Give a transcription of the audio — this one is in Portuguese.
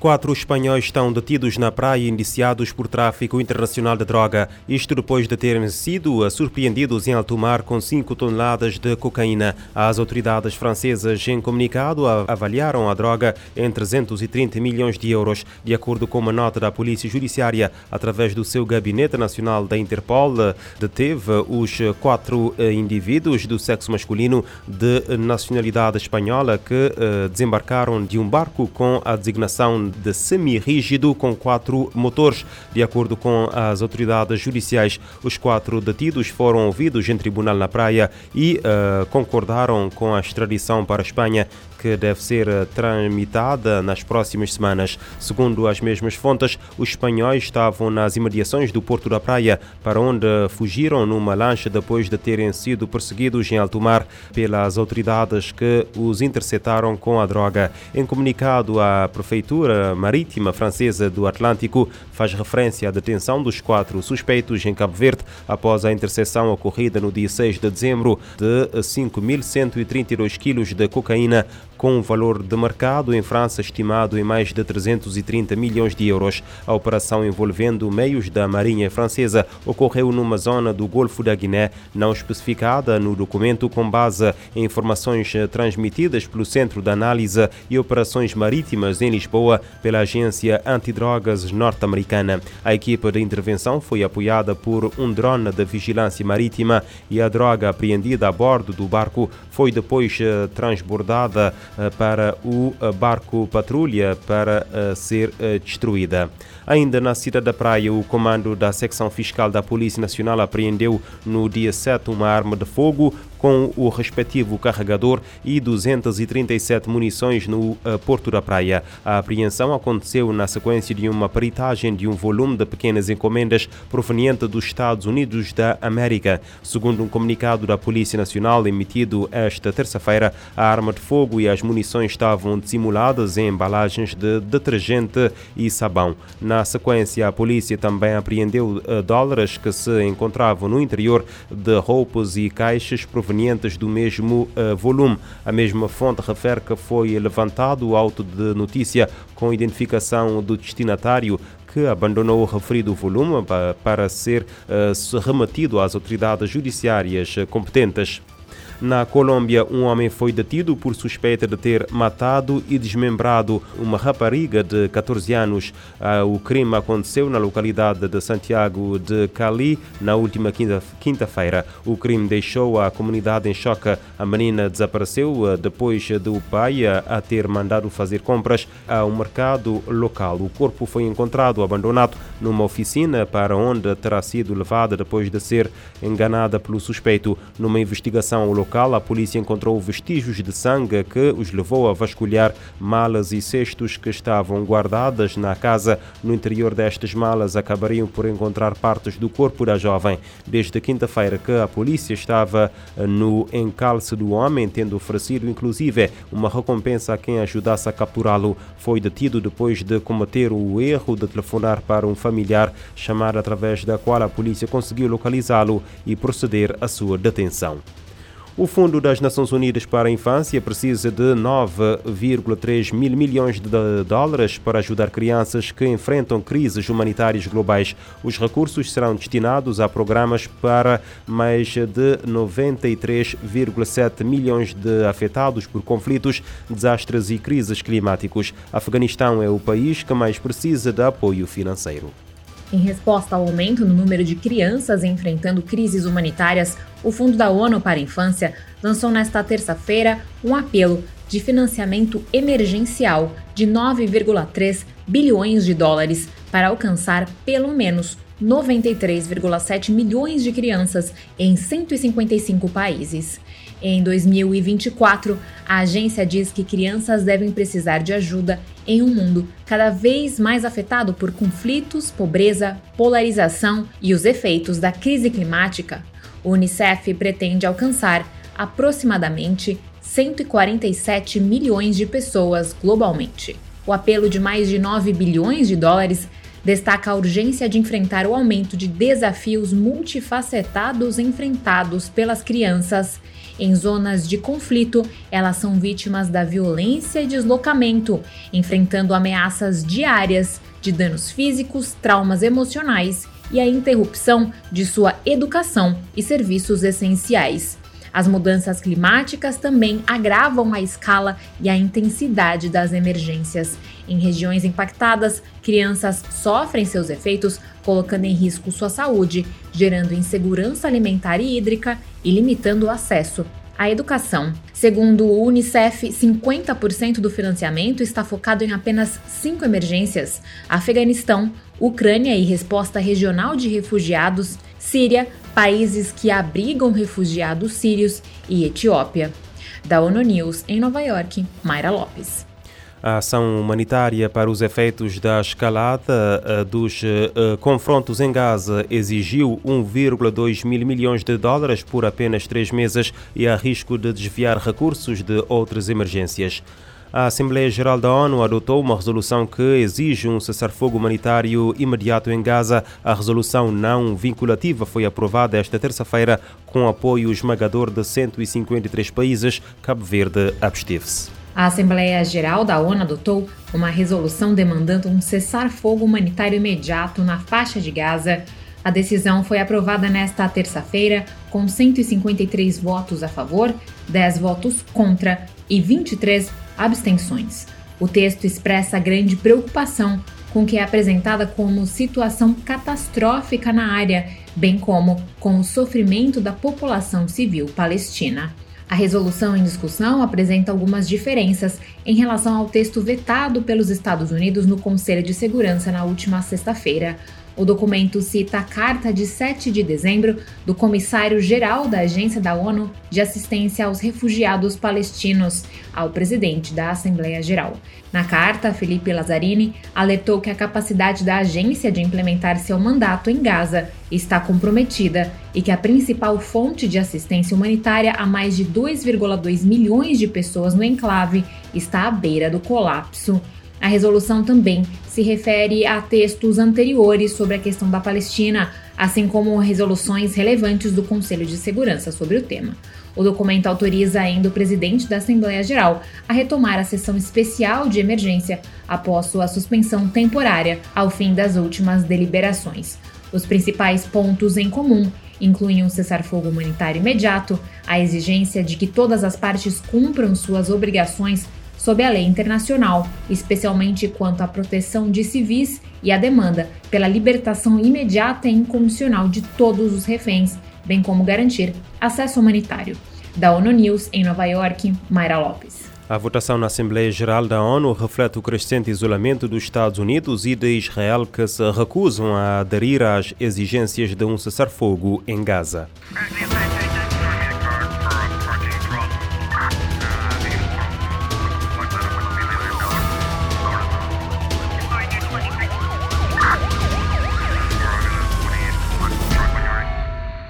Quatro espanhóis estão detidos na praia indiciados por tráfico internacional de droga. Isto depois de terem sido surpreendidos em alto mar com 5 toneladas de cocaína. As autoridades francesas, em comunicado, avaliaram a droga em 330 milhões de euros. De acordo com uma nota da Polícia Judiciária, através do seu Gabinete Nacional da Interpol, deteve os quatro eh, indivíduos do sexo masculino de nacionalidade espanhola que eh, desembarcaram de um barco com a designação de semi-rígido com quatro motores. De acordo com as autoridades judiciais, os quatro detidos foram ouvidos em tribunal na praia e uh, concordaram com a extradição para a Espanha que deve ser eh, tramitada nas próximas semanas. Segundo as mesmas fontes, os espanhóis estavam nas imediações do Porto da Praia, para onde fugiram numa lancha depois de terem sido perseguidos em alto mar pelas autoridades que os interceptaram com a droga. Em comunicado, a Prefeitura Marítima Francesa do Atlântico faz referência à detenção dos quatro suspeitos em Cabo Verde após a interseção ocorrida no dia 6 de dezembro de 5.132 quilos de cocaína com um valor de mercado em França estimado em mais de 330 milhões de euros. A operação envolvendo meios da Marinha Francesa ocorreu numa zona do Golfo da Guiné, não especificada no documento, com base em informações transmitidas pelo Centro de Análise e Operações Marítimas em Lisboa pela Agência Antidrogas norte-americana. A equipa de intervenção foi apoiada por um drone de vigilância marítima e a droga apreendida a bordo do barco foi depois eh, transbordada eh, para o eh, barco patrulha para eh, ser destruída. Ainda na cidade da Praia, o comando da secção fiscal da Polícia Nacional apreendeu no dia 7 uma arma de fogo com o respectivo carregador e 237 munições no uh, Porto da Praia. A apreensão aconteceu na sequência de uma peritagem de um volume de pequenas encomendas proveniente dos Estados Unidos da América. Segundo um comunicado da Polícia Nacional emitido esta terça-feira, a arma de fogo e as munições estavam dissimuladas em embalagens de detergente e sabão. Na sequência, a polícia também apreendeu uh, dólares que se encontravam no interior de roupas e caixas provenientes provenientes do mesmo uh, volume. A mesma fonte refere que foi levantado o auto de notícia com identificação do destinatário que abandonou o referido volume para ser uh, remetido às autoridades judiciárias competentes. Na Colômbia, um homem foi detido por suspeita de ter matado e desmembrado uma rapariga de 14 anos. Ah, o crime aconteceu na localidade de Santiago de Cali na última quinta-feira. O crime deixou a comunidade em choque. A menina desapareceu ah, depois do pai ah, a ter mandado fazer compras a um mercado local. O corpo foi encontrado abandonado numa oficina para onde terá sido levada depois de ser enganada pelo suspeito. Numa investigação local, local, a polícia encontrou vestígios de sangue que os levou a vasculhar malas e cestos que estavam guardadas na casa. No interior destas malas acabariam por encontrar partes do corpo da jovem. Desde quinta-feira que a polícia estava eh, no encalço do homem, tendo oferecido inclusive uma recompensa a quem ajudasse a capturá-lo. Foi detido depois de cometer o erro de telefonar para um familiar, chamar através da qual a polícia conseguiu localizá-lo e proceder à sua detenção. O Fundo das Nações Unidas para a Infância precisa de 9,3 mil milhões de dólares para ajudar crianças que enfrentam crises humanitárias globais. Os recursos serão destinados a programas para mais de 93,7 milhões de afetados por conflitos, desastres e crises climáticos. Afeganistão é o país que mais precisa de apoio financeiro. Em resposta ao aumento no número de crianças enfrentando crises humanitárias, o Fundo da ONU para a Infância lançou nesta terça-feira um apelo de financiamento emergencial de 9,3 bilhões de dólares para alcançar pelo menos 93,7 milhões de crianças em 155 países. Em 2024, a agência diz que crianças devem precisar de ajuda em um mundo cada vez mais afetado por conflitos, pobreza, polarização e os efeitos da crise climática. O Unicef pretende alcançar aproximadamente 147 milhões de pessoas globalmente. O apelo de mais de 9 bilhões de dólares destaca a urgência de enfrentar o aumento de desafios multifacetados enfrentados pelas crianças Em zonas de conflito, elas são vítimas da violência e deslocamento, enfrentando ameaças diárias de danos físicos, traumas emocionais e a interrupção de sua educação e serviços essenciais. As mudanças climáticas também agravam a escala e a intensidade das emergências. Em regiões impactadas, crianças sofrem seus efeitos, colocando em risco sua saúde, gerando insegurança alimentar e hídrica e limitando o acesso à educação. Segundo o Unicef, 50% do financiamento está focado em apenas cinco emergências: Afeganistão, Ucrânia e resposta regional de refugiados, Síria, países que abrigam refugiados sírios e Etiópia. Da ONU News em Nova York, Mayra Lopes. A ação humanitária para os efeitos da escalada eh, dos uh, confrontos em Gaza exigiu 1,2 mil milhões de dólares por apenas três meses e há risco de desviar recursos de outras emergências. A Assembleia Geral da ONU adotou uma resolução que exige um cessar-fogo humanitário imediato em Gaza. A resolução não vinculativa foi aprovada esta terça-feira com apoio esmagador de 153 países. Cabo Verde absteve-se. A Assembleia Geral da ONU adotou uma resolução demandando um cessar-fogo humanitário imediato na faixa de Gaza. A decisão foi aprovada nesta terça-feira com 153 votos a favor, 10 votos contra e 23 abstenções. O texto expressa grande preocupação com o que é apresentada como situação catastrófica na área, bem como com o sofrimento da população civil palestina. A resolução em discussão apresenta algumas diferenças em relação ao texto vetado pelos Estados Unidos no Conselho de Segurança na última sexta-feira. O documento cita a carta de 7 de dezembro do comissário-geral da Agência da ONU de Assistência aos Refugiados Palestinos ao presidente da Assembleia Geral. Na carta, Felipe Lazzarini alertou que a capacidade da agência de implementar seu mandato em Gaza está comprometida e que a principal fonte de assistência humanitária a mais de 2,2 milhões de pessoas no enclave está à beira do colapso. A resolução também se refere a textos anteriores sobre a questão da Palestina, assim como resoluções relevantes do Conselho de Segurança sobre o tema. O documento autoriza ainda o presidente da Assembleia Geral a retomar a sessão especial de emergência após sua suspensão temporária ao fim das últimas deliberações. Os principais pontos em comum incluem um cessar-fogo humanitário imediato, a exigência de que todas as partes cumpram suas obrigações sob a lei internacional, especialmente quanto à proteção de civis e a demanda pela libertação imediata e incondicional de todos os reféns, bem como garantir acesso humanitário. Da ONU News em Nova York, Mayra Lopes. A votação na Assembleia Geral da ONU reflete o crescente isolamento dos Estados Unidos e de Israel que se recusam a aderir às exigências de um cessar-fogo em Gaza.